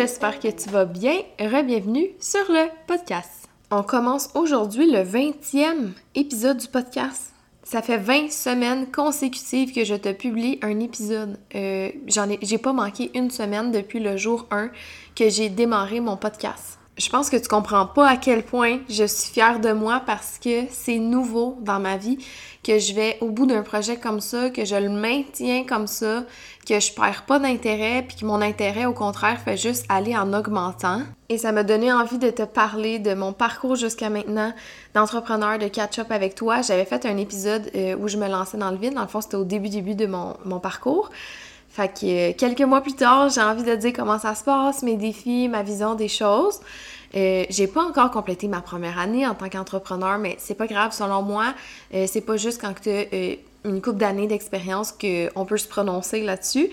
J'espère que tu vas bien. Rebienvenue sur le podcast. On commence aujourd'hui le 20e épisode du podcast. Ça fait 20 semaines consécutives que je te publie un épisode. Euh, j'en ai, j'ai pas manqué une semaine depuis le jour 1 que j'ai démarré mon podcast je pense que tu comprends pas à quel point je suis fière de moi parce que c'est nouveau dans ma vie que je vais au bout d'un projet comme ça, que je le maintiens comme ça, que je perds pas d'intérêt puis que mon intérêt au contraire fait juste aller en augmentant. Et ça m'a donné envie de te parler de mon parcours jusqu'à maintenant d'entrepreneur de catch-up avec toi. J'avais fait un épisode euh, où je me lançais dans le vide. Dans le fond, c'était au début début de mon, mon parcours. Fait que euh, quelques mois plus tard, j'ai envie de dire comment ça se passe, mes défis, ma vision des choses. Euh, j'ai pas encore complété ma première année en tant qu'entrepreneur, mais c'est pas grave. Selon moi, euh, c'est pas juste quand tu as euh, une couple d'années d'expérience qu'on peut se prononcer là-dessus.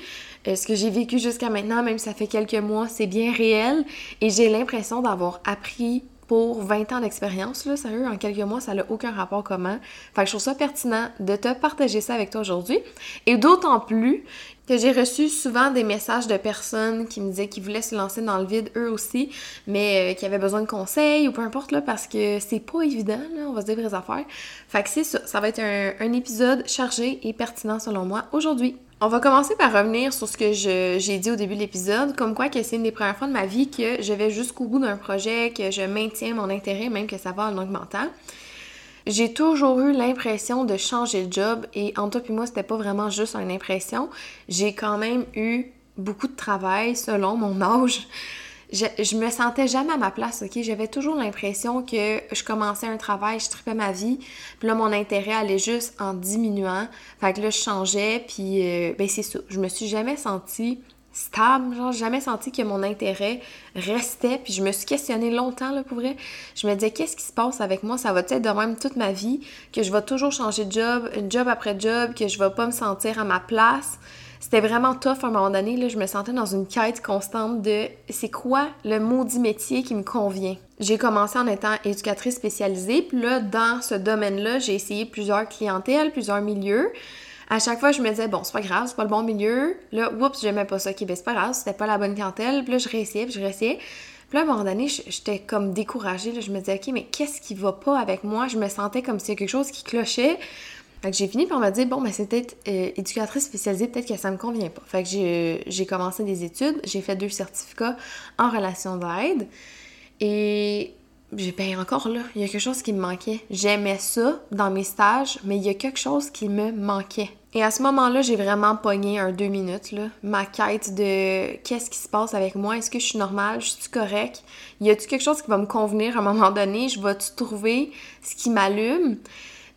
ce que j'ai vécu jusqu'à maintenant, même si ça fait quelques mois, c'est bien réel et j'ai l'impression d'avoir appris pour 20 ans d'expérience, là, sérieux, en quelques mois, ça n'a aucun rapport comment. Fait que je trouve ça pertinent de te partager ça avec toi aujourd'hui. Et d'autant plus que j'ai reçu souvent des messages de personnes qui me disaient qu'ils voulaient se lancer dans le vide eux aussi, mais euh, qui avaient besoin de conseils ou peu importe là, parce que c'est pas évident, là, on va se dire vraies affaires. Fait que c'est ça, ça va être un, épisode chargé et pertinent selon moi aujourd'hui. On va commencer par revenir sur ce que j'ai dit au début de l'épisode, comme quoi que c'est une des premières fois de ma vie que je vais jusqu'au bout d'un projet, que je maintiens mon intérêt, même que ça va en augmentant. J'ai toujours eu l'impression de changer de job et en toi et moi, c'était pas vraiment juste une impression. J'ai quand même eu beaucoup de travail selon mon âge je, me sentais jamais à ma place, ok? J'avais toujours l'impression que je commençais un travail, je tripais ma vie, puis là, mon intérêt allait juste en diminuant. Fait que là, je changeais, puis euh, ben c'est ça. Je me suis jamais sentie stable, genre, jamais senti que mon intérêt restait, puis je me suis questionnée longtemps, là, pour vrai. Je me disais, qu'est-ce qui se passe avec moi? Ça va être de même toute ma vie, que je vais toujours changer de job, job après job, que je vais pas me sentir à ma place c'était vraiment tough à un moment donné. Là, je me sentais dans une quête constante de c'est quoi le maudit métier qui me convient? J'ai commencé en étant éducatrice spécialisée, puis là, dans ce domaine-là, j'ai essayé plusieurs clientèles, plusieurs milieux. À chaque fois, je me disais, bon, c'est pas grave, c'est pas le bon milieu. Là, oups, j'aimais pas ça. Ok, ben c'est pas grave, c'était pas la bonne clientèle. Puis là, je réessayais, puis je réessayais. Puis là, à un moment donné, j'étais comme découragée. Là, je me disais, ok, mais qu'est-ce qui va pas avec moi? Je me sentais comme s'il y a quelque chose qui clochait. Fait que j'ai fini par me dire, bon, ben c'est peut-être euh, éducatrice spécialisée, peut-être que ça me convient pas. Fait que j'ai commencé des études, j'ai fait deux certificats en relation d'aide. Et j'ai ben encore là, il y a quelque chose qui me manquait. J'aimais ça dans mes stages, mais il y a quelque chose qui me manquait. Et à ce moment-là, j'ai vraiment pogné un deux minutes, là, ma quête de qu'est-ce qui se passe avec moi, est-ce que je suis normale, je suis correcte, y a-tu quelque chose qui va me convenir à un moment donné, je vais-tu trouver ce qui m'allume?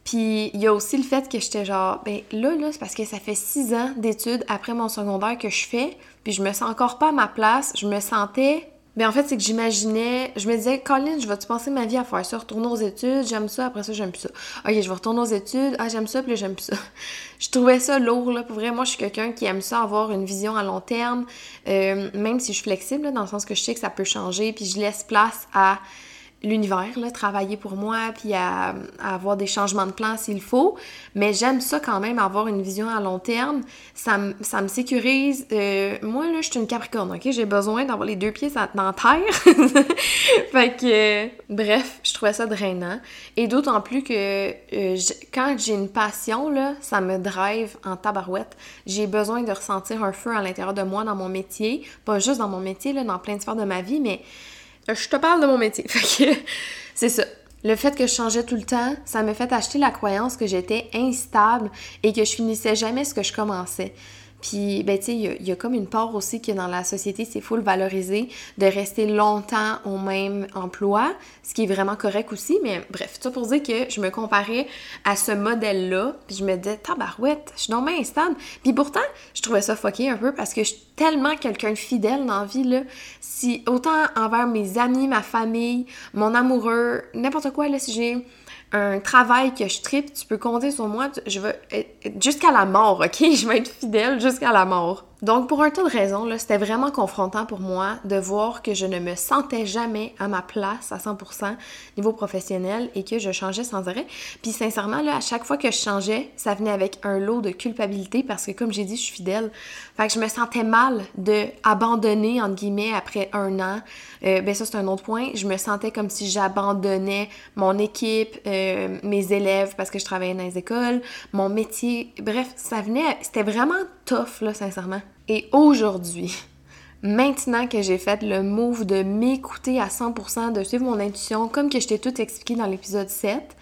Puis il y a aussi le fait que j'étais genre, ben là, là, c'est parce que ça fait six ans d'études après mon secondaire que je fais, puis je me sens encore pas à ma place. Je me sentais. Ben en fait, c'est que j'imaginais, je me disais, Colin, je vais-tu passer ma vie à faire ça, retourner aux études, j'aime ça, après ça, j'aime plus ça. Ok, je vais retourner aux études, ah, j'aime ça, puis j'aime plus ça. je trouvais ça lourd, là. Pour vrai, moi, je suis quelqu'un qui aime ça, avoir une vision à long terme, euh, même si je suis flexible, dans le sens que je sais que ça peut changer, puis je laisse place à l'univers, travailler pour moi, puis à, avoir des changements de plan s'il faut. Mais j'aime ça quand même, avoir une vision à long terme. Ça, ça me sécurise. Euh, moi, là, je suis une capricorne, OK? J'ai besoin d'avoir les deux pieds dans terre. fait que, bref, je trouvais ça drainant. Et d'autant plus que euh, quand j'ai une passion, là, ça me drive en tabarouette. J'ai besoin de ressentir un feu à l'intérieur de moi dans mon métier. Pas juste dans mon métier, là, dans plein de sphères de ma vie, mais je te parle de mon métier. c'est ça. Le fait que je changeais tout le temps, ça me fait acheter la croyance que j'étais instable et que je finissais jamais ce que je commençais. Puis, ben, tu sais, il y, a comme une part aussi que dans la société, c'est full valorisé de rester longtemps au même emploi, ce qui est vraiment correct aussi. Mais bref, ça pour dire que je me comparais à ce modèle-là, puis je me disais, tabarouette, je suis non instable. Puis pourtant, je trouvais ça fucké un peu parce que je suis tellement quelqu'un de fidèle dans la vie, là. Si, autant envers mes amis, ma famille, mon amoureux, n'importe quoi, là, si j'ai un travail que je tripe, tu peux compter sur moi. Je veux jusqu'à la mort, ok? Je vais être fidèle jusqu'à la mort. Donc, pour un tas de raisons, c'était vraiment confrontant pour moi de voir que je ne me sentais jamais à ma place à 100% niveau professionnel et que je changeais sans arrêt. Puis, sincèrement, là, à chaque fois que je changeais, ça venait avec un lot de culpabilité parce que, comme j'ai dit, je suis fidèle. Fait que je me sentais mal de abandonner, entre guillemets, après un an. Euh, ben, ça, c'est un autre point. Je me sentais comme si j'abandonnais mon équipe, euh, mes élèves parce que je travaillais dans les écoles, mon métier. Bref, ça venait, c'était vraiment tough, là, sincèrement. Et aujourd'hui, maintenant que j'ai fait le move de m'écouter à 100%, de suivre mon intuition, comme que je t'ai tout expliqué dans l'épisode 7,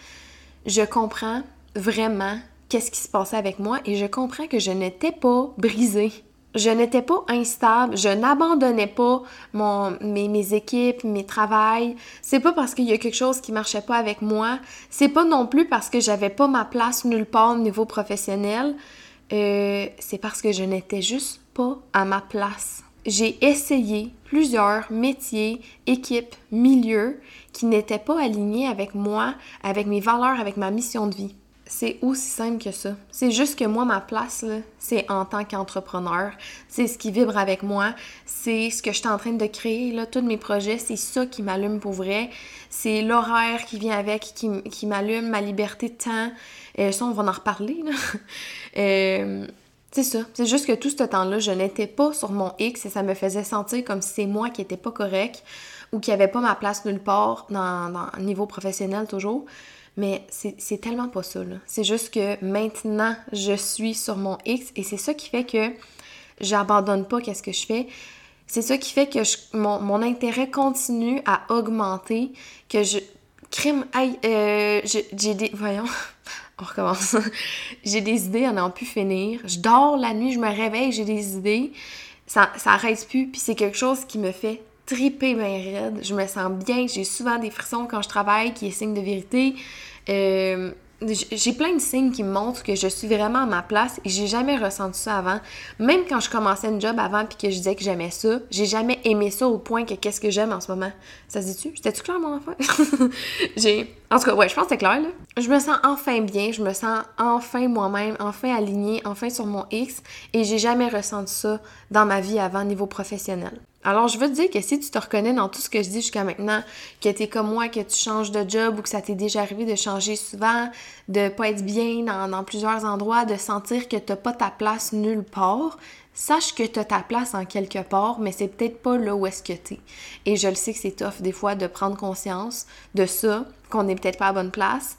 je comprends vraiment qu'est-ce qui se passait avec moi et je comprends que je n'étais pas brisée. Je n'étais pas instable, je n'abandonnais pas mon, mes, équipes, mes travails. C'est pas parce qu'il y a quelque chose qui marchait pas avec moi. C'est pas non plus parce que j'avais pas ma place nulle part au niveau professionnel. Euh, c'est parce que je n'étais juste pas à ma place. J'ai essayé plusieurs métiers, équipes, milieux qui n'étaient pas alignés avec moi, avec mes valeurs, avec ma mission de vie. C'est aussi simple que ça. C'est juste que moi, ma place, c'est en tant qu'entrepreneur. C'est ce qui vibre avec moi. C'est ce que je suis en train de créer. Là, tous mes projets, c'est ça qui m'allume pour vrai. C'est l'horaire qui vient avec, qui, qui m'allume, ma liberté de temps. Euh, ça, on va en reparler. Euh, c'est ça. C'est juste que tout ce temps-là, je n'étais pas sur mon X et ça me faisait sentir comme si c'est moi qui n'étais pas correct ou qui n'avait pas ma place nulle part dans, dans niveau professionnel toujours. Mais c'est tellement pas ça. C'est juste que maintenant, je suis sur mon X et c'est ça qui fait que j'abandonne pas qu'est-ce que je fais. C'est ça qui fait que mon, mon, intérêt continue à augmenter, que je... Crime... Aïe, euh, j'ai des... Voyons... On recommence. j'ai des idées à n'en plus finir. Je dors la nuit, je me réveille, j'ai des idées. Ça, ça arrête plus, puis c'est quelque chose qui me fait triper bien raide. Je me sens bien, j'ai souvent des frissons quand je travaille, qui est signe de vérité. Euh, j'ai plein de signes qui me montrent que je suis vraiment à ma place et j'ai jamais ressenti ça avant. Même quand je commençais une job avant puis que je disais que j'aimais ça, j'ai jamais aimé ça au point que qu'est-ce que j'aime en ce moment. Ça se dit-tu? C'était-tu clair mon enfant? j'ai... En tout cas, ouais, je pense que c'est clair là. Je me sens enfin bien, je me sens enfin moi-même, enfin alignée, enfin sur mon X et j'ai jamais ressenti ça dans ma vie avant niveau professionnel. Alors, je veux te dire que si tu te reconnais dans tout ce que je dis jusqu'à maintenant, que tu es comme moi, que tu changes de job ou que ça t'est déjà arrivé de changer souvent, de pas être bien dans, plusieurs endroits, de sentir que t'as pas ta place nulle part, sache que tu as ta place en quelque part, mais c'est peut-être pas là où est-ce que tu es. Et je le sais que c'est tough des fois de prendre conscience de ça, qu'on n'est peut-être pas à bonne place,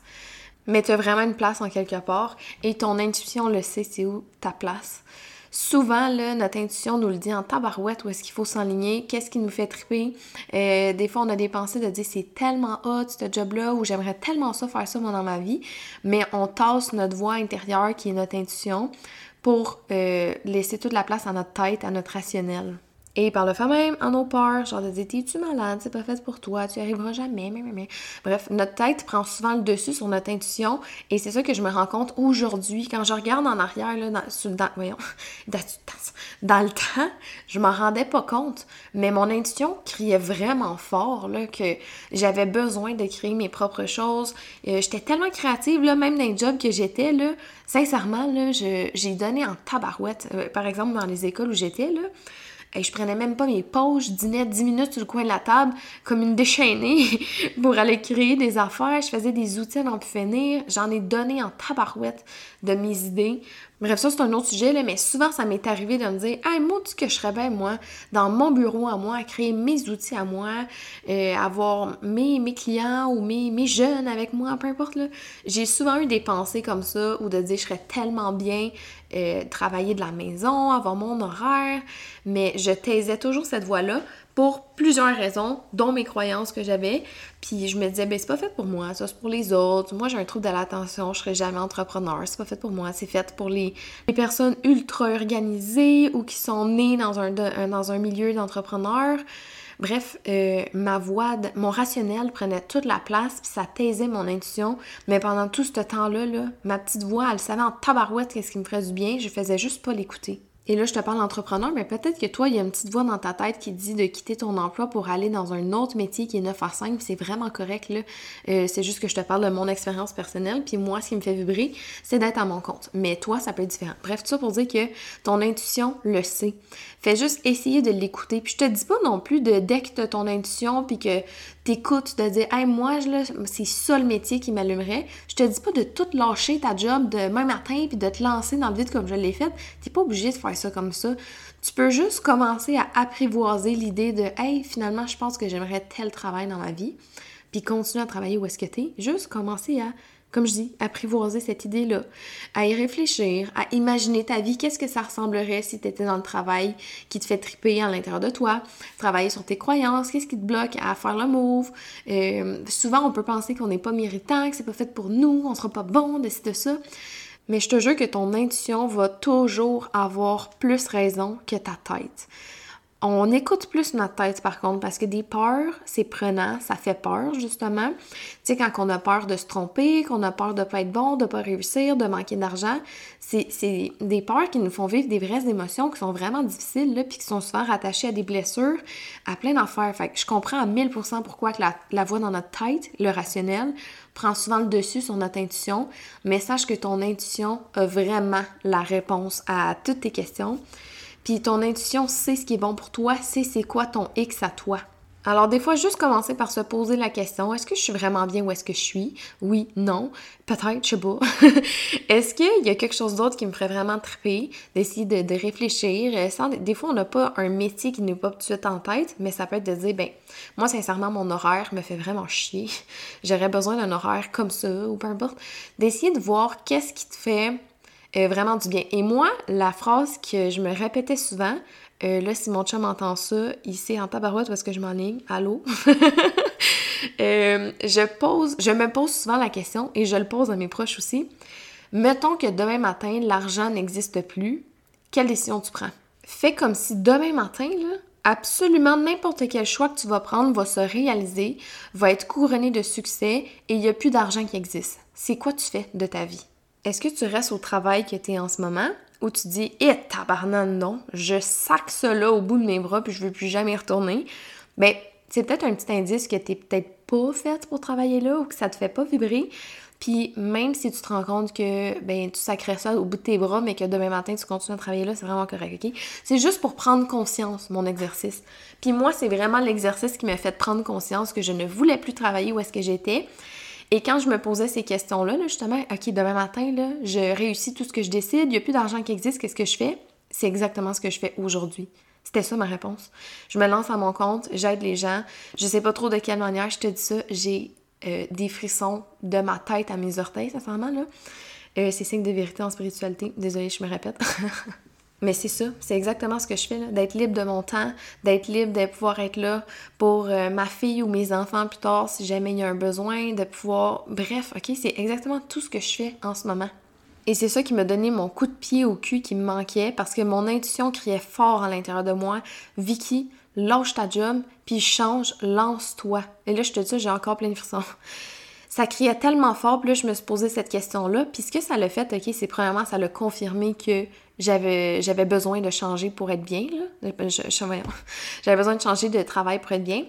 mais tu as vraiment une place en quelque part et ton intuition le sait, c'est où ta place. Souvent, là, notre intuition nous le dit en tabarouette où est-ce qu'il faut s'enligner, qu'est-ce qui nous fait triper. Euh, des fois, on a des pensées de dire c'est tellement hot ce job-là ou j'aimerais tellement ça faire ça moi dans ma vie, mais on tasse notre voix intérieure qui est notre intuition pour euh, laisser toute la place à notre tête, à notre rationnel. Et par le fait même, en nos peurs, genre de dire T'es-tu malade, c'est pas fait pour toi, tu y arriveras jamais, mais, mais, Bref, notre tête prend souvent le dessus sur notre intuition et c'est ça que je me rends compte aujourd'hui. Quand je regarde en arrière, là, dans, dans, voyons, dans, le temps, je m'en rendais pas compte, mais mon intuition criait vraiment fort là, que j'avais besoin de créer mes propres choses. Euh, j'étais tellement créative, là, même dans les jobs que j'étais, là, sincèrement, là, j'ai donné en tabarouette. Euh, par exemple, dans les écoles où j'étais, là, et je prenais même pas mes pauses, je dînais 10 minutes sur le coin de la table comme une déchaînée pour aller créer des affaires. Je faisais des outils à n'en. J'en ai donné en tabarouette de mes idées Bref, ça, c'est un autre sujet, mais souvent, ça m'est arrivé de me dire Hey, moi, tu que je serais bien, moi, dans mon bureau à moi, à créer mes outils à moi, euh, avoir mes, clients ou mes, mes jeunes avec moi, peu importe. J'ai souvent eu des pensées comme ça, ou de dire Je serais tellement bien euh, travailler de la maison, avoir mon horaire, mais je taisais toujours cette voix-là pour plusieurs raisons, dont mes croyances que j'avais. Puis je me disais, ben c'est pas fait pour moi, ça c'est pour les autres. Moi j'ai un trouble de l'attention, je serai jamais entrepreneur, c'est pas fait pour moi, c'est fait pour les, les, personnes ultra organisées ou qui sont nées dans un, dans un milieu d'entrepreneurs. Bref, euh, ma voix, mon rationnel prenait toute la place, puis ça taisait mon intuition. Mais pendant tout ce temps-là, là, ma petite voix, elle savait en tabarouette qu'est-ce qui me ferait du bien, je faisais juste pas l'écouter. Et là, je te parle d'entrepreneur, mais peut-être que toi, il y a une petite voix dans ta tête qui dit de quitter ton emploi pour aller dans un autre métier qui est 9 à 5, c'est vraiment correct, là. Euh, c'est juste que je te parle de mon expérience personnelle, puis moi, ce qui me fait vibrer, c'est d'être à mon compte. Mais toi, ça peut être différent. Bref, tout ça pour dire que ton intuition le sait. Fais juste essayer de l'écouter. Puis je te dis pas non plus de dès que ton intuition, puis que t'écoutes, de dire, hey, moi, c'est ça le métier qui m'allumerait. Je te dis pas de tout lâcher ta job demain matin, puis de te lancer dans le vide comme je l'ai fait. T'es pas obligé de faire ça comme ça. Tu peux juste commencer à apprivoiser l'idée de Hey, finalement, je pense que j'aimerais tel travail dans ma vie, puis continuer à travailler où est-ce que tu es. Juste commencer à comme je dis, apprivoiser cette idée-là, à y réfléchir, à imaginer ta vie, qu'est-ce que ça ressemblerait si tu étais dans le travail qui te fait triper à l'intérieur de toi, travailler sur tes croyances, qu'est-ce qui te bloque à faire le move. Euh, souvent, on peut penser qu'on n'est pas méritant, que c'est pas fait pour nous, on sera pas bon, de de ça. Mais je te jure que ton intuition va toujours avoir plus raison que ta tête. On écoute plus notre tête par contre parce que des peurs, c'est prenant, ça fait peur justement. Tu sais, quand on a peur de se tromper, qu'on a peur de pas être bon, de pas réussir, de manquer d'argent, c'est des peurs qui nous font vivre des vraies émotions qui sont vraiment difficiles, là, puis qui sont souvent rattachées à des blessures, à plein d'affaires. Fait que je comprends à 1000% pourquoi la, la voix dans notre tête, le rationnel, prend souvent le dessus sur notre intuition, mais sache que ton intuition a vraiment la réponse à toutes tes questions. Puis ton intuition sait ce qui est bon pour toi, sait c'est quoi ton X à toi. Alors des fois, juste commencer par se poser la question, est-ce que je suis vraiment bien où est-ce que je suis? Oui, non, peut-être, je sais pas. est-ce qu'il y a quelque chose d'autre qui me ferait vraiment triper? D'essayer de, réfléchir? Euh, des fois, on n'a pas un métier qui nous pas tout de suite en tête, mais ça peut être de dire, ben, moi, sincèrement, mon horaire me fait vraiment chier. J'aurais besoin d'un horaire comme ça, ou peu importe. D'essayer de voir qu'est-ce qui te fait euh, vraiment du bien. Et moi, la phrase que je me répétais souvent, euh, là, si mon chum entend ça, il sait en tabarouette parce que je m'enligne. Allô? euh, je pose, je me pose souvent la question et je le pose à mes proches aussi. Mettons que demain matin, l'argent n'existe plus. Quelle décision tu prends? Fais comme si demain matin, là, absolument n'importe quel choix que tu vas prendre va se réaliser, va être couronné de succès et il n'y a plus d'argent qui existe. C'est quoi tu fais de ta vie? Est-ce que tu restes au travail que tu es en ce moment ou tu dis Eh tabarnane non, je sac cela au bout de mes bras puis je veux plus jamais y retourner? Ben, c'est peut-être un petit indice que tu peut-être pas faite pour travailler là ou que ça te fait pas vibrer. Puis même si tu te rends compte que ben tu sacrais ça au bout de tes bras, mais que demain matin tu continues à travailler là, c'est vraiment correct, ok? C'est juste pour prendre conscience, mon exercice. Puis moi, c'est vraiment l'exercice qui m'a fait prendre conscience que je ne voulais plus travailler où est-ce que j'étais. Et quand je me posais ces questions-là, justement, OK, demain matin, là, je réussis tout ce que je décide, il n'y a plus d'argent qui existe, qu'est-ce que je fais? C'est exactement ce que je fais aujourd'hui. C'était ça ma réponse. Je me lance à mon compte, j'aide les gens. Je sais pas trop de quelle manière je te dis ça. J'ai euh, des frissons de ma tête à mes orteils, sincèrement, là. Euh, c'est signe de vérité en spiritualité. Désolée, je me répète. Mais c'est ça, c'est exactement ce que je fais, d'être libre de mon temps, d'être libre de pouvoir être là pour euh, ma fille ou mes enfants plus tard si jamais il y a un besoin, de pouvoir... Bref, ok, c'est exactement tout ce que je fais en ce moment. Et c'est ça qui m'a donné mon coup de pied au cul qui me manquait parce que mon intuition criait fort à l'intérieur de moi. Vicky, lâche ta job, puis change, lance-toi. Et là, je te dis j'ai encore plein de frissons ça criait tellement fort, puis là, je me suis posé cette question-là. Puis ce que ça l'a fait, OK, c'est premièrement, ça l'a confirmé que j'avais, besoin de changer pour être bien, j'avais besoin de changer de travail pour être bien.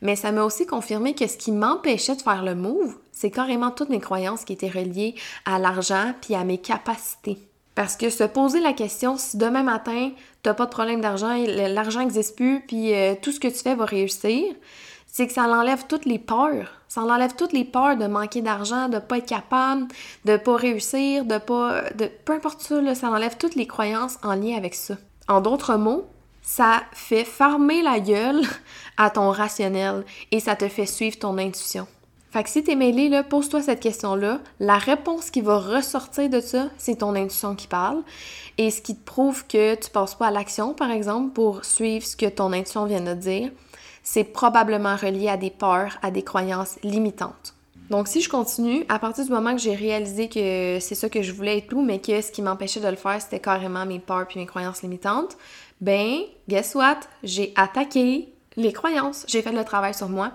Mais ça m'a aussi confirmé que ce qui m'empêchait de faire le move, c'est carrément toutes mes croyances qui étaient reliées à l'argent puis à mes capacités. Parce que se poser la question, si demain matin, t'as pas de problème d'argent, l'argent n'existe plus, puis euh, tout ce que tu fais va réussir, c'est que ça enlève toutes les peurs. Ça enlève toutes les peurs de manquer d'argent, de pas être capable, de pas réussir, de pas. de peu importe ça, ça enlève toutes les croyances en lien avec ça. En d'autres mots, ça fait farmer la gueule à ton rationnel et ça te fait suivre ton intuition. Fait que si t'es mêlé, là, pose-toi cette question-là. La réponse qui va ressortir de ça, c'est ton intuition qui parle. Et ce qui te prouve que tu passes pas à l'action, par exemple, pour suivre ce que ton intuition vient de dire, c'est probablement relié à des peurs, à des croyances limitantes. Donc, si je continue, à partir du moment que j'ai réalisé que c'est ça que je voulais et tout, mais que ce qui m'empêchait de le faire, c'était carrément mes peurs puis mes croyances limitantes, ben, guess what? J'ai attaqué les croyances. J'ai fait le travail sur moi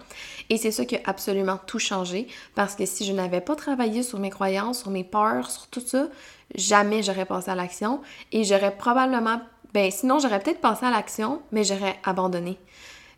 et c'est ça qui a absolument tout changé parce que si je n'avais pas travaillé sur mes croyances, sur mes peurs, sur tout ça, jamais j'aurais passé à l'action et j'aurais probablement ben sinon j'aurais peut-être passé à l'action, mais j'aurais abandonné.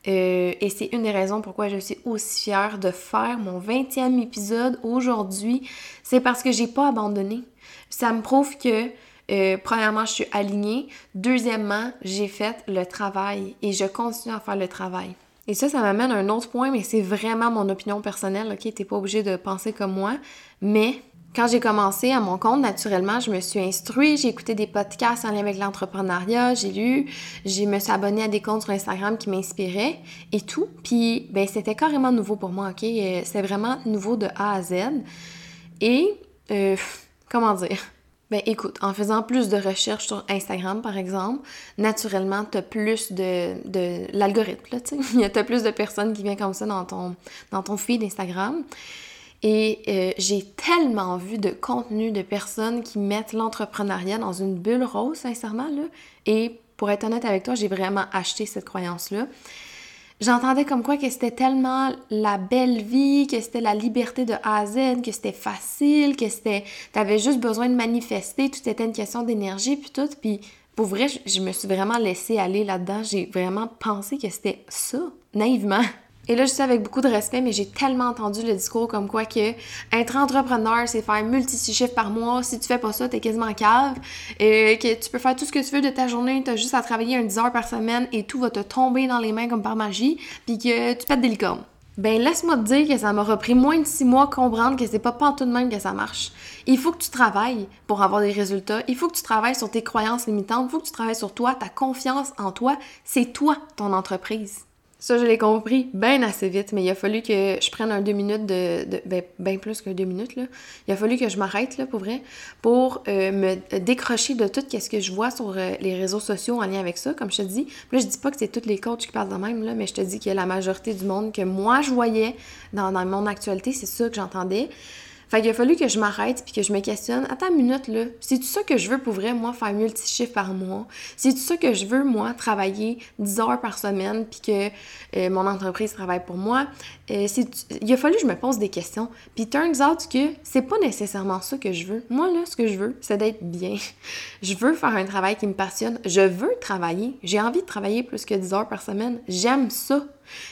Euh, et c'est une des raisons pourquoi je suis aussi fière de faire mon 20e épisode aujourd'hui. C'est parce que j'ai pas abandonné. Ça me prouve que, euh, premièrement, je suis alignée. Deuxièmement, j'ai fait le travail et je continue à faire le travail. Et ça, ça m'amène à un autre point, mais c'est vraiment mon opinion personnelle, ok? T'es pas obligé de penser comme moi. Mais quand j'ai commencé à mon compte, naturellement, je me suis instruite, j'ai écouté des podcasts en lien avec l'entrepreneuriat, j'ai lu, je me suis abonnée à des comptes sur Instagram qui m'inspiraient et tout. Puis, ben, c'était carrément nouveau pour moi, ok? Euh, c'est vraiment nouveau de A à Z. Et, euh, comment dire? Ben écoute, en faisant plus de recherches sur Instagram, par exemple, naturellement, tu as plus de, de l'algorithme, là, tu sais. Plus de personnes qui viennent comme ça dans ton, dans ton feed Instagram. Et euh, j'ai tellement vu de contenu de personnes qui mettent l'entrepreneuriat dans une bulle rose, sincèrement, là. Et pour être honnête avec toi, j'ai vraiment acheté cette croyance-là. J'entendais comme quoi que c'était tellement la belle vie, que c'était la liberté de A à Z, que c'était facile, que c'était t'avais juste besoin de manifester, tout était une question d'énergie puis tout puis pour vrai, je, me suis vraiment laissée aller là-dedans, j'ai vraiment pensé que c'était ça, naïvement. Et là, je suis avec beaucoup de respect, mais j'ai tellement entendu le discours comme quoi que être entrepreneur, c'est faire multi-chiffres par mois. Si tu fais pas ça, t'es quasiment cave. Et que tu peux faire tout ce que tu veux de ta journée, t'as juste à travailler un 10 heures par semaine et tout va te tomber dans les mains comme par magie, puis que tu pètes des licornes. Ben, laisse-moi te dire que ça m'a repris moins de six mois comprendre que c'est pas pas tout de même que ça marche. Il faut que tu travailles pour avoir des résultats. Il faut que tu travailles sur tes croyances limitantes. Il faut que tu travailles sur toi, ta confiance en toi. C'est toi, ton entreprise. Ça, je l'ai compris bien assez vite, mais il a fallu que je prenne un deux minutes de. de ben, plus que deux minutes, là. Il a fallu que je m'arrête, là, pour vrai, pour euh, me décrocher de tout ce que je vois sur euh, les réseaux sociaux en lien avec ça, comme je te dis. Là, je dis pas que c'est tous les coachs qui parlent de même, là, mais je te dis que la majorité du monde que moi, je voyais dans, dans mon actualité, c'est ça que j'entendais. Fait a fallu que je m'arrête puis que je me questionne. Attends une minute, là. C'est-tu ça que je veux pour vrai, moi, faire multi-chiffres par mois? C'est-tu ça que je veux, moi, travailler 10 heures par semaine puis que euh, mon entreprise travaille pour moi? Euh, il a fallu que je me pose des questions. Puis turns out que c'est pas nécessairement ça que je veux. Moi, là, ce que je veux, c'est d'être bien. je veux faire un travail qui me passionne. Je veux travailler. J'ai envie de travailler plus que 10 heures par semaine. J'aime ça.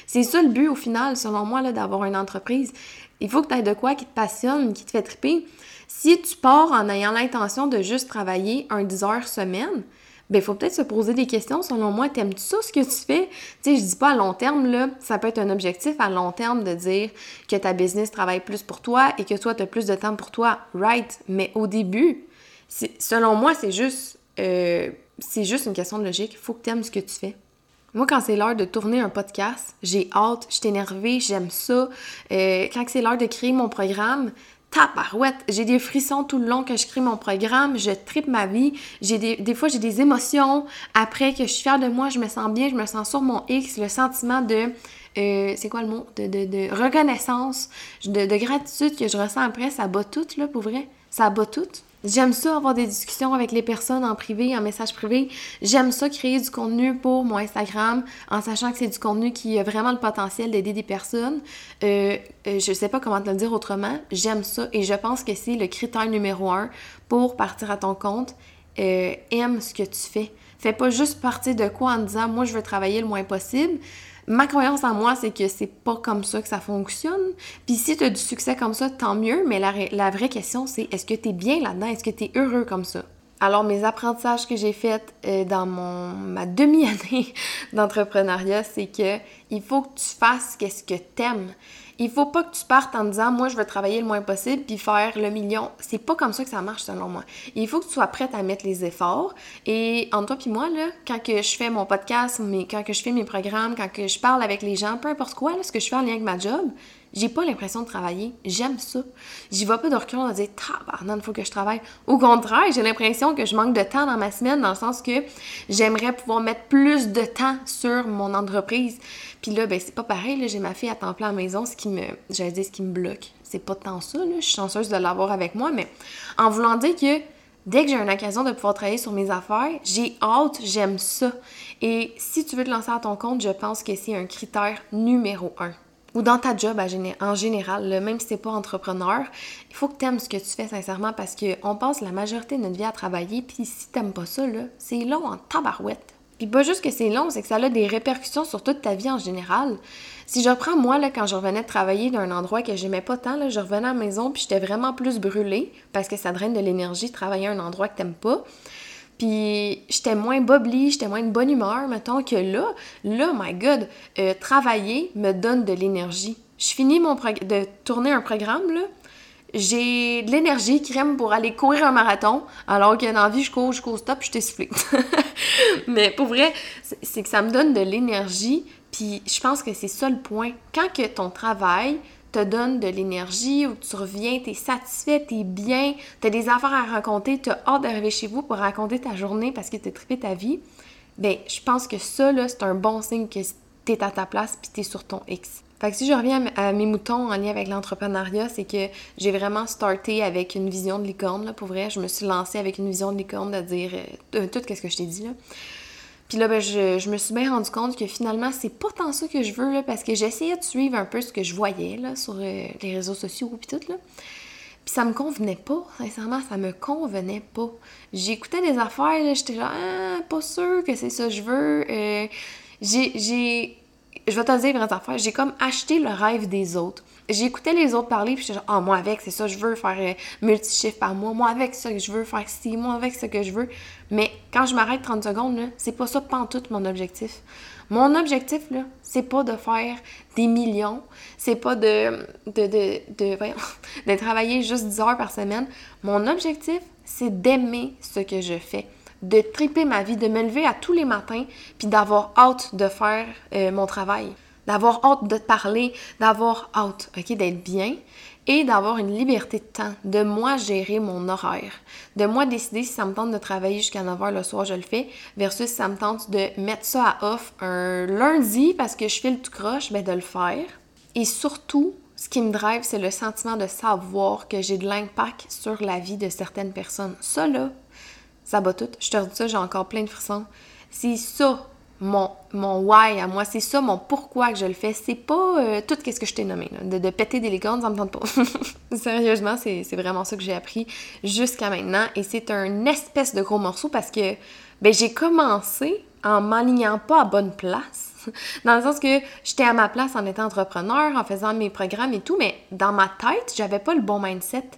C'est ça le but au final, selon moi, d'avoir une entreprise. Il faut que tu aies de quoi qui te passionne, qui te fait triper. Si tu pars en ayant l'intention de juste travailler un 10 heures semaine, ben il faut peut-être se poser des questions. Selon moi, t'aimes-tu ça ce que tu fais? Tu sais, je dis pas à long terme, là, ça peut être un objectif à long terme de dire que ta business travaille plus pour toi et que toi, tu as plus de temps pour toi. Right. Mais au début, selon moi, c'est juste, euh, c'est juste une question de logique. Il faut que tu aimes ce que tu fais. Moi, quand c'est l'heure de tourner un podcast, j'ai hâte, je suis énervée, j'aime ça. Euh, quand c'est l'heure de créer mon programme, tabarouette, j'ai des frissons tout le long que je crée mon programme, je tripe ma vie, j'ai des, des fois j'ai des émotions, après que je suis fière de moi, je me sens bien, je me sens sur mon X, le sentiment de, euh, c'est quoi le mot, de, de, de reconnaissance, de, de, gratitude que je ressens après, ça bat tout, là, pour vrai, ça bat tout. J'aime ça avoir des discussions avec les personnes en privé, en message privé. J'aime ça créer du contenu pour mon Instagram en sachant que c'est du contenu qui a vraiment le potentiel d'aider des personnes. Euh, euh, je sais pas comment te le dire autrement. J'aime ça et je pense que c'est le critère numéro un pour partir à ton compte. Euh, aime ce que tu fais. Fais pas juste partir de quoi en disant moi je veux travailler le moins possible. Ma croyance en moi, c'est que c'est pas comme ça que ça fonctionne. Puis si tu as du succès comme ça, tant mieux, mais la, vraie question, c'est est-ce que tu bien là-dedans? Est-ce que tu es heureux comme ça? Alors, mes apprentissages que j'ai faits euh, dans mon, ma demi-année d'entrepreneuriat, c'est que il faut que tu fasses qu'est-ce que t'aimes. Il faut pas que tu partes en disant moi je veux travailler le moins possible puis faire le million. C'est pas comme ça que ça marche selon moi. Il faut que tu sois prête à mettre les efforts et entre toi puis moi là, quand que je fais mon podcast, mais quand que je fais mes programmes, quand que je parle avec les gens, peu importe quoi, ce que je fais en lien avec ma job, j'ai pas l'impression de travailler. J'aime ça. J'y vais pas de reculons à dire il faut que je travaille. Au contraire, j'ai l'impression que je manque de temps dans ma semaine dans le sens que j'aimerais pouvoir mettre plus de temps sur mon entreprise. Puis là, ben c'est pas pareil, j'ai ma fille à temps plein à la maison, ce qui me, j'allais dire, ce qui me bloque. C'est pas tant ça, je suis chanceuse de l'avoir avec moi, mais en voulant dire que dès que j'ai une occasion de pouvoir travailler sur mes affaires, j'ai hâte, j'aime ça. Et si tu veux te lancer à ton compte, je pense que c'est un critère numéro un ou dans ta job en général, même si t'es pas entrepreneur, il faut que tu aimes ce que tu fais sincèrement parce qu'on passe la majorité de notre vie à travailler, puis si t'aimes pas ça, c'est long en tabarouette. Puis pas juste que c'est long, c'est que ça a des répercussions sur toute ta vie en général. Si je reprends moi, là, quand je revenais de travailler d'un endroit que j'aimais pas tant, là, je revenais à la maison puis j'étais vraiment plus brûlée parce que ça draine de l'énergie de travailler à un endroit que t'aimes pas. Puis j'étais moins bobli, j'étais moins de bonne humeur, mettons, que là, là, my God, euh, travailler me donne de l'énergie. Je finis mon de tourner un programme, là, j'ai de l'énergie crème pour aller courir un marathon, alors que dans la vie, je cours, je cours stop, je t'ai Mais pour vrai, c'est que ça me donne de l'énergie, puis je pense que c'est ça le point. Quand que ton travail te donne de l'énergie, ou tu reviens, t'es satisfait, t'es bien, t'as des affaires à raconter, t'as hâte d'arriver chez vous pour raconter ta journée parce que t'as trippé ta vie, ben je pense que ça, là, c'est un bon signe que t'es à ta place puis t'es sur ton X. Fait que si je reviens à mes moutons en lien avec l'entrepreneuriat, c'est que j'ai vraiment starté avec une vision de licorne, là, pour vrai. Je me suis lancée avec une vision de licorne de dire euh, tout ce que je t'ai dit, là. Puis là, ben, je, me suis bien rendu compte que finalement, c'est pas tant ça que je veux, parce que j'essayais de suivre un peu ce que je voyais, sur euh, les réseaux sociaux, puis tout, là. Puis ça me convenait pas, sincèrement, ça me convenait pas. J'écoutais des affaires, là, j'étais là, ah, pas sûr que c'est ça que je veux. Euh, j'ai je vais te dire vraies affaires, j'ai comme acheté le rêve des autres. J'écoutais les autres parler, puis j'étais genre, ah, moi avec, c'est ça, je veux faire euh, multi-chiffre par mois, moi avec, ça que je veux faire ci, moi avec, ce que je veux. Mais quand je m'arrête 30 secondes, là, c'est pas ça tout mon objectif. Mon objectif, là, c'est pas de faire des millions, c'est pas de, de, de, de, de travailler juste 10 heures par semaine. Mon objectif, c'est d'aimer ce que je fais de triper ma vie, de me lever à tous les matins, puis d'avoir hâte de faire euh, mon travail, d'avoir hâte de parler, d'avoir hâte, ok, d'être bien et d'avoir une liberté de temps, de moi gérer mon horaire, de moi décider si ça me tente de travailler jusqu'à 9h le soir, je le fais, versus si ça me tente de mettre ça à off un lundi parce que je file tout croche, ben de le faire. Et surtout, ce qui me drive, c'est le sentiment de savoir que j'ai de l'impact sur la vie de certaines personnes. Ça, là, ça bat tout. Je te dis ça, j'ai encore plein de frissons. C'est ça mon, mon why à moi, c'est ça mon pourquoi que je le fais. C'est pas euh, tout ce que je t'ai nommé. De, de, péter des licornes, ça me tente pas. Sérieusement, c'est vraiment ça que j'ai appris jusqu'à maintenant. Et c'est un espèce de gros morceau parce que ben, j'ai commencé en m'alignant pas à bonne place. Dans le sens que j'étais à ma place en étant entrepreneur, en faisant mes programmes et tout, mais dans ma tête, j'avais pas le bon mindset.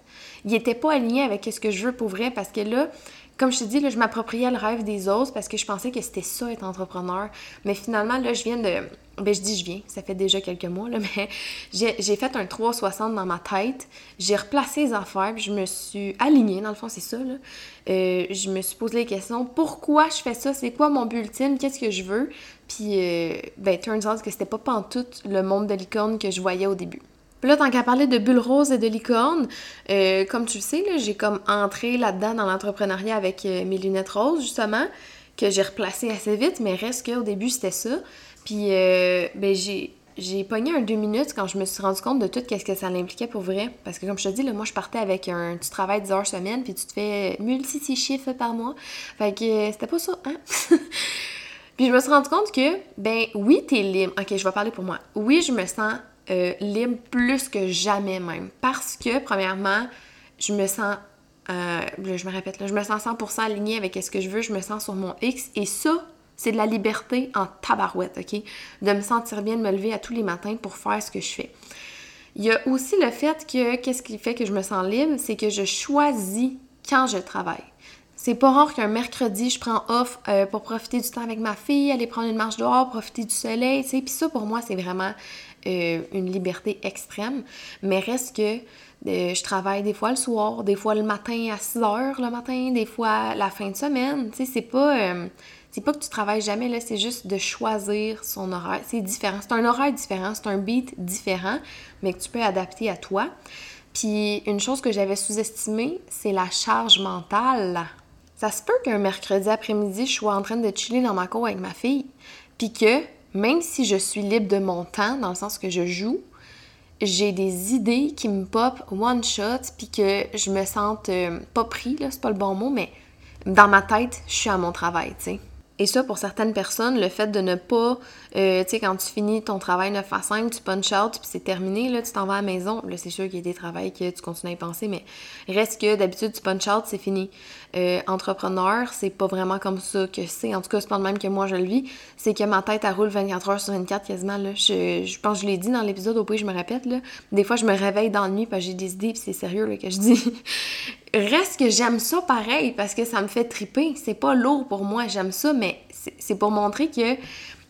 Il était pas aligné avec ce que je veux pour vrai parce que là, comme je te dis, je m'appropriais le rêve des autres parce que je pensais que c'était ça être entrepreneur. Mais finalement, là, je viens de. Ben, je dis je viens, ça fait déjà quelques mois, là, mais j'ai fait un 360 dans ma tête. J'ai replacé les affaires, puis je me suis alignée, dans le fond, c'est ça. Euh, je me suis posé les questions. Pourquoi je fais ça? C'est quoi mon but ultime? Qu'est-ce que je veux? Puis, euh, ben, turns out que c'était pas pantoute le monde de licorne que je voyais au début là, tant qu'à parler de bulles roses et de licornes, euh, comme tu le sais, j'ai comme entré là-dedans dans l'entrepreneuriat avec euh, mes lunettes roses, justement, que j'ai replacées assez vite, mais reste qu'au début, c'était ça. Puis, euh, ben, j'ai j'ai pogné un deux minutes quand je me suis rendu compte de tout ce que ça l'impliquait pour vrai. Parce que comme je te dis, là, moi je partais avec un... Tu travailles 10 heures semaine, puis tu te fais multi chiffres par mois. Fait que c'était pas ça, hein? puis je me suis rendu compte que, ben oui, t'es libre. Ok, je vais parler pour moi. Oui, je me sens euh, libre plus que jamais même. Parce que, premièrement, je me sens, euh, je me répète, je me sens 100% alignée avec ce que je veux, je me sens sur mon X. Et ça, c'est de la liberté en tabarouette, OK? De me sentir bien, de me lever à tous les matins pour faire ce que je fais. Il y a aussi le fait que, qu'est-ce qui fait que je me sens libre, c'est que je choisis quand je travaille. C'est pas rare qu'un mercredi, je prends off euh, pour profiter du temps avec ma fille, aller prendre une marche dehors, profiter du soleil, tu sais? Puis ça, pour moi, c'est vraiment euh, une liberté extrême. Mais reste que euh, je travaille des fois le soir, des fois le matin à 6 heures le matin, des fois la fin de semaine. Tu sais, c'est pas. Euh, pas que tu travailles jamais, là, c'est juste de choisir son horaire. C'est différent. C'est un horaire différent, c'est un beat différent, mais que tu peux adapter à toi. Puis une chose que j'avais sous-estimée, c'est la charge mentale. Ça se peut qu'un mercredi après-midi, je sois en train de chiller dans ma cour avec ma fille, puis que même si je suis libre de mon temps, dans le sens que je joue, j'ai des idées qui me pop one shot, puis que je me sente euh, pas pris, là, c'est pas le bon mot, mais dans ma tête, je suis à mon travail, tu. Et ça, pour certaines personnes, le fait de ne pas, euh, tu sais, quand tu finis ton travail 9 à 5, tu punch out, puis c'est terminé, là, tu t'en vas à la maison. Là, c'est sûr qu'il y a des travails que tu continues à y penser, mais reste que d'habitude, tu punch out, c'est fini. Euh, entrepreneur, c'est pas vraiment comme ça que c'est. En tout cas, c'est pas même que moi je le vis. C'est que ma tête, elle roule 24 heures sur 24 quasiment. Je, pense que je l'ai dit dans l'épisode, au pays, je me répète. Des fois, je me réveille dans la nuit parce que j'ai des idées, c'est sérieux, que je dis. reste que j'aime ça pareil parce que ça me fait triper. C'est pas lourd pour moi, j'aime ça, mais c'est pour montrer que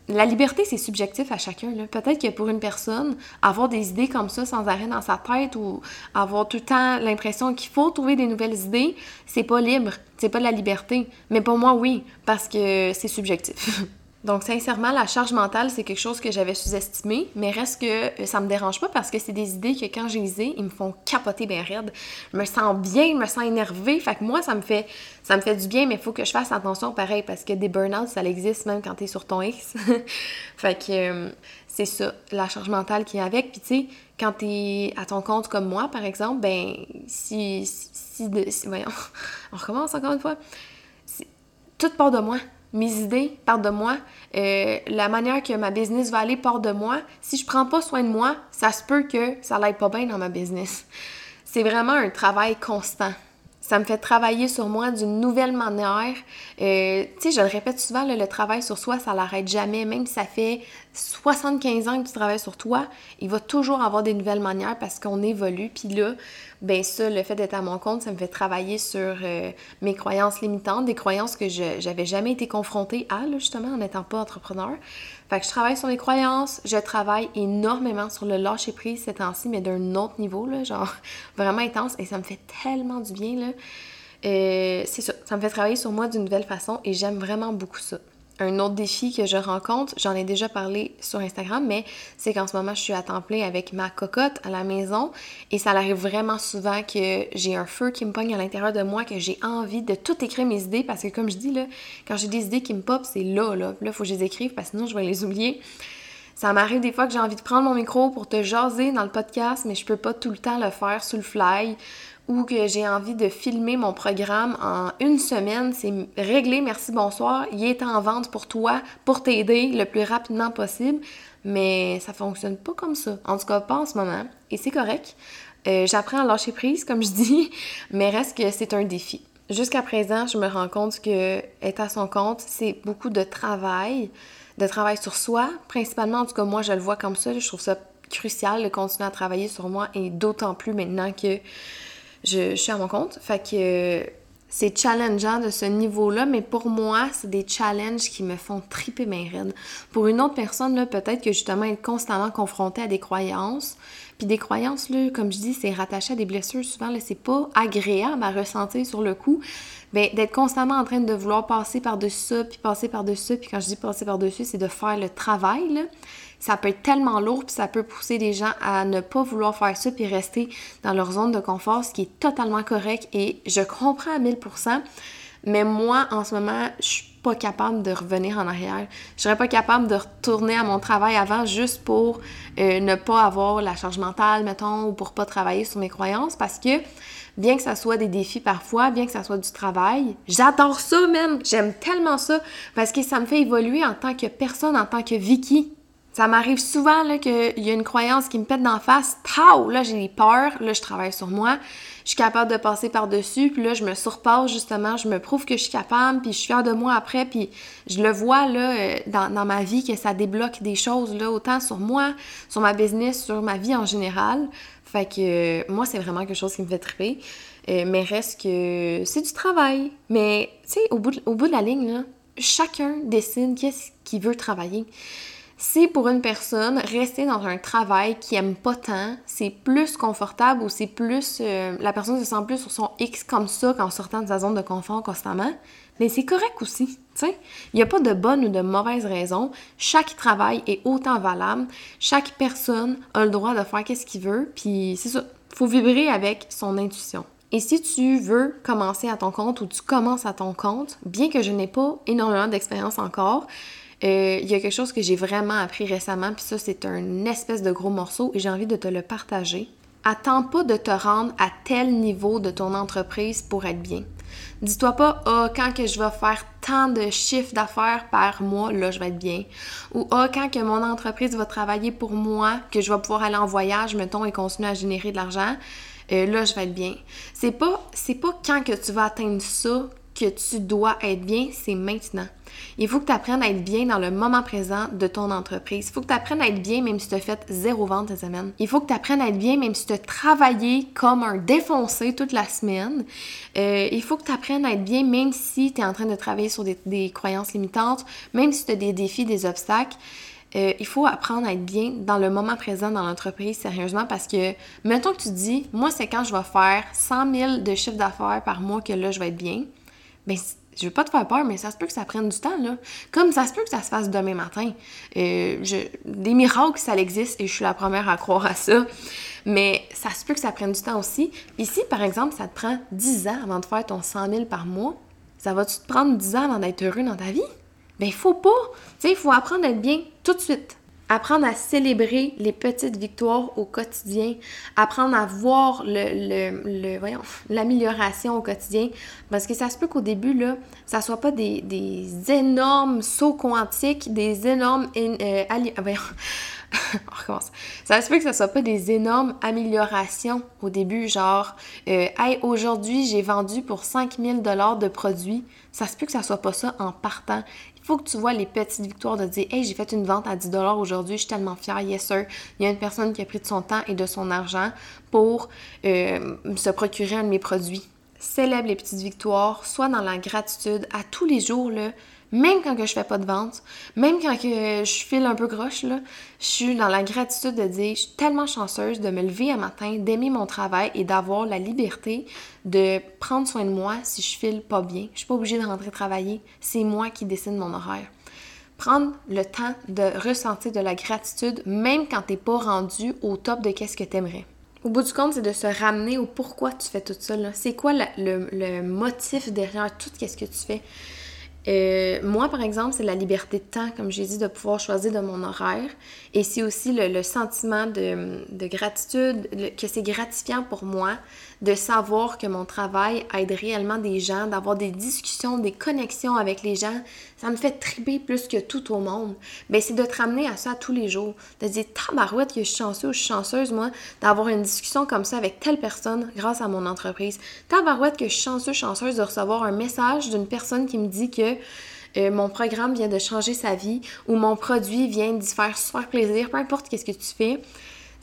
la liberté, c'est subjectif à chacun. Peut-être que pour une personne, avoir des idées comme ça sans arrêt dans sa tête ou avoir tout le temps l'impression qu'il faut trouver des nouvelles idées, c'est pas libre, c'est pas de la liberté. Mais pour moi, oui, parce que c'est subjectif. Donc, sincèrement, la charge mentale, c'est quelque chose que j'avais sous-estimé, mais reste que euh, ça me dérange pas parce que c'est des idées que quand j'ai lisé, ils me font capoter bien raide. Je me sens bien, je me sens énervée. Fait que moi, ça me fait, ça me fait du bien, mais il faut que je fasse attention pareil parce que des burn-out, ça existe même quand t'es sur ton X. fait que euh, c'est ça, la charge mentale qui est avec. Puis tu sais, quand t'es à ton compte comme moi, par exemple, ben, si, si, si voyons, on recommence encore une fois. Tout part de moi mes idées partent de moi, euh, la manière que ma business va aller part de moi. Si je prends pas soin de moi, ça se peut que ça l'aille pas bien dans ma business. C'est vraiment un travail constant. Ça me fait travailler sur moi d'une nouvelle manière. Euh, tu sais, je le répète souvent, le travail sur soi, ça l'arrête jamais. Même si ça fait 75 ans que tu travailles sur toi, il va toujours avoir des nouvelles manières parce qu'on évolue. Puis là, ben ça, le fait d'être à mon compte, ça me fait travailler sur euh, mes croyances limitantes, des croyances que je j'avais jamais été confrontée à, là, justement, en n'étant pas entrepreneur. Fait que je travaille sur mes croyances, je travaille énormément sur le lâcher prise ces temps-ci, mais d'un autre niveau, là, genre vraiment intense, et ça me fait tellement du bien, là. Euh, c'est ça, ça me fait travailler sur moi d'une nouvelle façon, et j'aime vraiment beaucoup ça un autre défi que je rencontre, j'en ai déjà parlé sur Instagram, mais c'est qu'en ce moment, je suis à temps plein avec ma cocotte à la maison et ça arrive vraiment souvent que j'ai un feu qui me pogne à l'intérieur de moi, que j'ai envie de tout écrire mes idées parce que, comme je dis, là, quand j'ai des idées qui me pop, c'est là, là. Là, faut que je les écrive parce que sinon, je vais les oublier. Ça m'arrive des fois que j'ai envie de prendre mon micro pour te jaser dans le podcast, mais je peux pas tout le temps le faire sous le fly ou que j'ai envie de filmer mon programme en une semaine, c'est réglé, merci, bonsoir, il est en vente pour toi, pour t'aider le plus rapidement possible. Mais ça fonctionne pas comme ça. En tout cas, pas en ce moment. Et c'est correct. Euh, j'apprends à lâcher prise, comme je dis, mais reste que c'est un défi. Jusqu'à présent, je me rends compte que être à son compte, c'est beaucoup de travail, de travail sur soi, principalement, en tout cas, moi, je le vois comme ça. Je trouve ça crucial de continuer à travailler sur moi et d'autant plus maintenant que je, suis à mon compte. Fait que euh, c'est challengeant de ce niveau-là, mais pour moi, c'est des challenges qui me font triper mes raides. Pour une autre personne, peut-être que justement être constamment confronté à des croyances, puis des croyances, comme je dis, c'est rattaché à des blessures souvent, là, c'est pas agréable à ressentir sur le coup. Ben, d'être constamment en train de vouloir passer par-dessus puis passer par-dessus puis quand je dis passer par-dessus, c'est de faire le travail, ça peut être tellement lourd, puis ça peut pousser des gens à ne pas vouloir faire ça, puis rester dans leur zone de confort, ce qui est totalement correct et je comprends à 1000%. Mais moi, en ce moment, je suis pas capable de revenir en arrière. Je serais pas capable de retourner à mon travail avant juste pour euh, ne pas avoir la charge mentale, mettons, ou pour pas travailler sur mes croyances parce que bien que ça soit des défis parfois, bien que ça soit du travail, j'adore ça même. J'aime tellement ça parce que ça me fait évoluer en tant que personne, en tant que Vicky. Ça m'arrive souvent qu'il y a une croyance qui me pète d'en face. Pow! Là, j'ai peur. Là, je travaille sur moi. Je suis capable de passer par-dessus. Puis là, je me surpasse justement. Je me prouve que je suis capable. Puis je suis fière de moi après. Puis je le vois là euh, dans, ma vie que ça débloque des choses là, autant sur moi, sur ma business, sur ma vie en général. Fait que euh, moi, c'est vraiment quelque chose qui me fait triper. Euh, mais reste que c'est du travail. Mais tu sais, au, bout de, la ligne, chacun décide qu'est-ce qu'il veut travailler. Si pour une personne, rester dans un travail qui aime pas tant, c'est plus confortable ou c'est plus. Euh, la personne se sent plus sur son X comme ça qu'en sortant de sa zone de confort constamment, mais c'est correct aussi. Il n'y a pas de bonne ou de mauvaise raison. Chaque travail est autant valable. Chaque personne a le droit de faire ce qu'il veut. Puis c'est ça. faut vibrer avec son intuition. Et si tu veux commencer à ton compte ou tu commences à ton compte, bien que je n'ai pas énormément d'expérience encore, euh, il y a quelque chose que j'ai vraiment appris récemment, puis ça, c'est un espèce de gros morceau et j'ai envie de te le partager. Attends pas de te rendre à tel niveau de ton entreprise pour être bien. Dis-toi pas, ah, quand que je vais faire tant de chiffres d'affaires par mois, là, je vais être bien. Ou, ah, quand que mon entreprise va travailler pour moi, que je vais pouvoir aller en voyage, mettons, et continuer à générer de l'argent, euh, là, je vais être bien. C'est pas, pas quand que tu vas atteindre ça que tu dois être bien, c'est maintenant. Il faut que tu apprennes à être bien dans le moment présent de ton entreprise. Il faut que tu apprennes à être bien même si tu as fait zéro vente cette semaine. Il faut que tu apprennes à être bien même si tu as travaillé comme un défoncé toute la semaine. Euh, il faut que tu apprennes à être bien même si tu es en train de travailler sur des, croyances limitantes, même si tu as des défis, des obstacles. Euh, il faut apprendre à être bien dans le moment présent dans l'entreprise, sérieusement, parce que, mettons que tu dis, moi, c'est quand je vais faire 100 000 de chiffre d'affaires par mois que là, je vais être bien. Bien, je veux pas te faire peur, mais ça se peut que ça prenne du temps, là. Comme ça se peut que ça se fasse demain matin. Euh, des miracles, ça existe et je suis la première à croire à ça. Mais ça se peut que ça prenne du temps aussi. Ici, par exemple, ça te prend 10 ans avant de faire ton 100 000 par mois, ça va-tu te prendre 10 ans avant d'être heureux dans ta vie? Ben, faut pas. Tu sais, il faut apprendre à être bien tout de suite. Apprendre à célébrer les petites victoires au quotidien. Apprendre à voir l'amélioration au quotidien. Parce que ça se peut qu'au début, là, ça soit pas des, énormes sauts quantiques, des énormes... Euh, voyons, on recommence. Ça se peut que ça soit pas des énormes améliorations au début, genre, euh, hey, aujourd'hui, j'ai vendu pour 5000 dollars de produits. Ça se peut que ça soit pas ça en partant faut que tu vois les petites victoires de dire Hey, j'ai fait une vente à 10 aujourd'hui, je suis tellement fière, yes sir. Il y a une personne qui a pris de son temps et de son argent pour euh, se procurer un de mes produits. Célèbre les petites victoires, soit dans la gratitude à tous les jours, là, même quand que je fais pas de vente, même quand je file un peu groche, je suis dans la gratitude de dire, je suis tellement chanceuse de me lever un matin, d'aimer mon travail et d'avoir la liberté de prendre soin de moi si je file pas bien. Je suis pas obligée de rentrer travailler, c'est moi qui décide mon horaire. Prendre le temps de ressentir de la gratitude, même quand t'es pas rendu au top de qu'est-ce que t'aimerais. Au bout du compte, c'est de se ramener au pourquoi tu fais tout ça. C'est quoi le, le, motif derrière tout ce que tu fais? Euh, moi, par exemple, c'est la liberté de temps, comme j'ai dit, de pouvoir choisir de mon horaire. Et c'est aussi le, sentiment de, de gratitude, que c'est gratifiant pour moi de savoir que mon travail aide réellement des gens, d'avoir des discussions, des connexions avec les gens. Ça me fait triper plus que tout au monde. Ben, c'est de te ramener à ça tous les jours. De dire, tabarouette que je suis chanceuse, je suis chanceuse, moi, d'avoir une discussion comme ça avec telle personne grâce à mon entreprise. Tabarouette que je suis chanceuse, chanceuse de recevoir un message d'une personne qui me dit que euh, mon programme vient de changer sa vie ou mon produit vient d'y faire super plaisir, peu importe qu'est-ce que tu fais.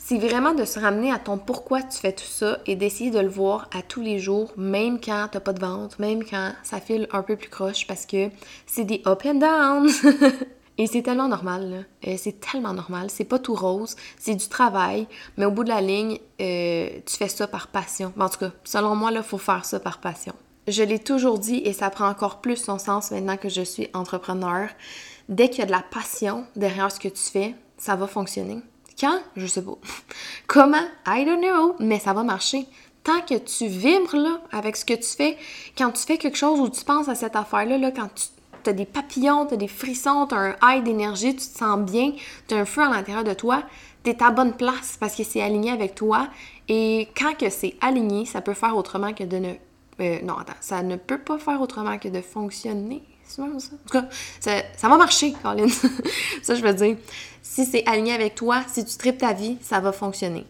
C'est vraiment de se ramener à ton pourquoi tu fais tout ça et d'essayer de le voir à tous les jours, même quand t'as pas de vente, même quand ça file un peu plus croche parce que c'est des up and down. et c'est tellement normal, euh, c'est tellement normal. C'est pas tout rose, c'est du travail, mais au bout de la ligne, euh, tu fais ça par passion. En tout cas, selon moi, il faut faire ça par passion. Je l'ai toujours dit et ça prend encore plus son sens maintenant que je suis entrepreneur. Dès qu'il y a de la passion derrière ce que tu fais, ça va fonctionner. Je sais pas. Comment? I don't know, mais ça va marcher. Tant que tu vibres là, avec ce que tu fais, quand tu fais quelque chose où tu penses à cette affaire-là, là, quand tu as des papillons, tu as des frissons, tu as un high d'énergie, tu te sens bien, tu as un feu à l'intérieur de toi, tu es à bonne place parce que c'est aligné avec toi. Et quand que c'est aligné, ça peut faire autrement que de ne... Euh, non, ça ne peut pas faire autrement que de fonctionner. C'est ça? En tout cas, ça, ça va marcher, Colin. ça, je veux dire si c'est aligné avec toi, si tu tripes ta vie, ça va fonctionner.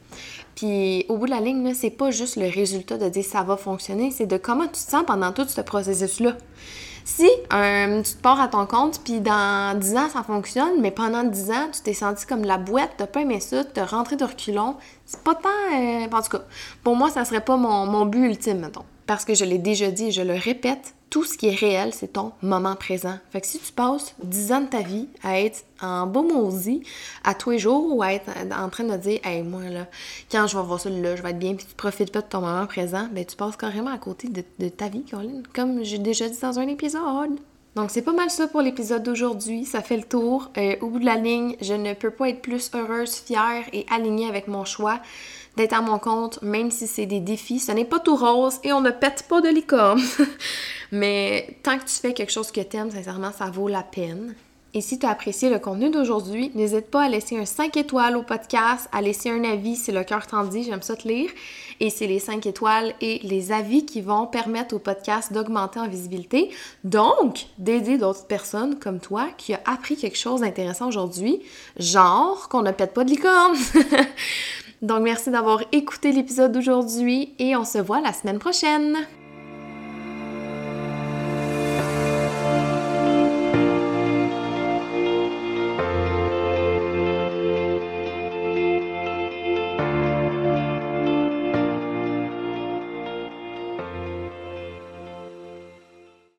Puis au bout de la ligne, c'est pas juste le résultat de dire ça va fonctionner, c'est de comment tu te sens pendant tout ce processus-là. Si euh, tu te pars à ton compte, puis dans 10 ans, ça fonctionne, mais pendant 10 ans, tu t'es senti comme la boîte, t'as pas aimé ça, t'as rentré de reculons, c'est pas tant... Euh, en tout cas, pour moi, ça serait pas mon, mon but ultime, mettons. Parce que je l'ai déjà dit et je le répète, tout ce qui est réel, c'est ton moment présent. Fait que si tu passes 10 ans de ta vie à être en beau maudit à tous les jours ou à être en train de dire Hey, moi là, quand je vais voir ça là, je vais être bien, puis tu profites pas de ton moment présent, ben tu passes carrément à côté de, ta vie, Colin. Comme j'ai déjà dit dans un épisode. Donc c'est pas mal ça pour l'épisode d'aujourd'hui, ça fait le tour. Euh, au bout de la ligne, je ne peux pas être plus heureuse, fière et alignée avec mon choix d'être à mon compte, même si c'est des défis. Ce n'est pas tout rose et on ne pète pas de licorne. Mais tant que tu fais quelque chose que tu aimes, sincèrement, ça vaut la peine. Et si tu as apprécié le contenu d'aujourd'hui, n'hésite pas à laisser un 5 étoiles au podcast, à laisser un avis si le cœur t'en dit, j'aime ça te lire. Et c'est les 5 étoiles et les avis qui vont permettre au podcast d'augmenter en visibilité, donc d'aider d'autres personnes comme toi qui a appris quelque chose d'intéressant aujourd'hui, genre qu'on ne pète pas de licorne. donc merci d'avoir écouté l'épisode d'aujourd'hui et on se voit la semaine prochaine.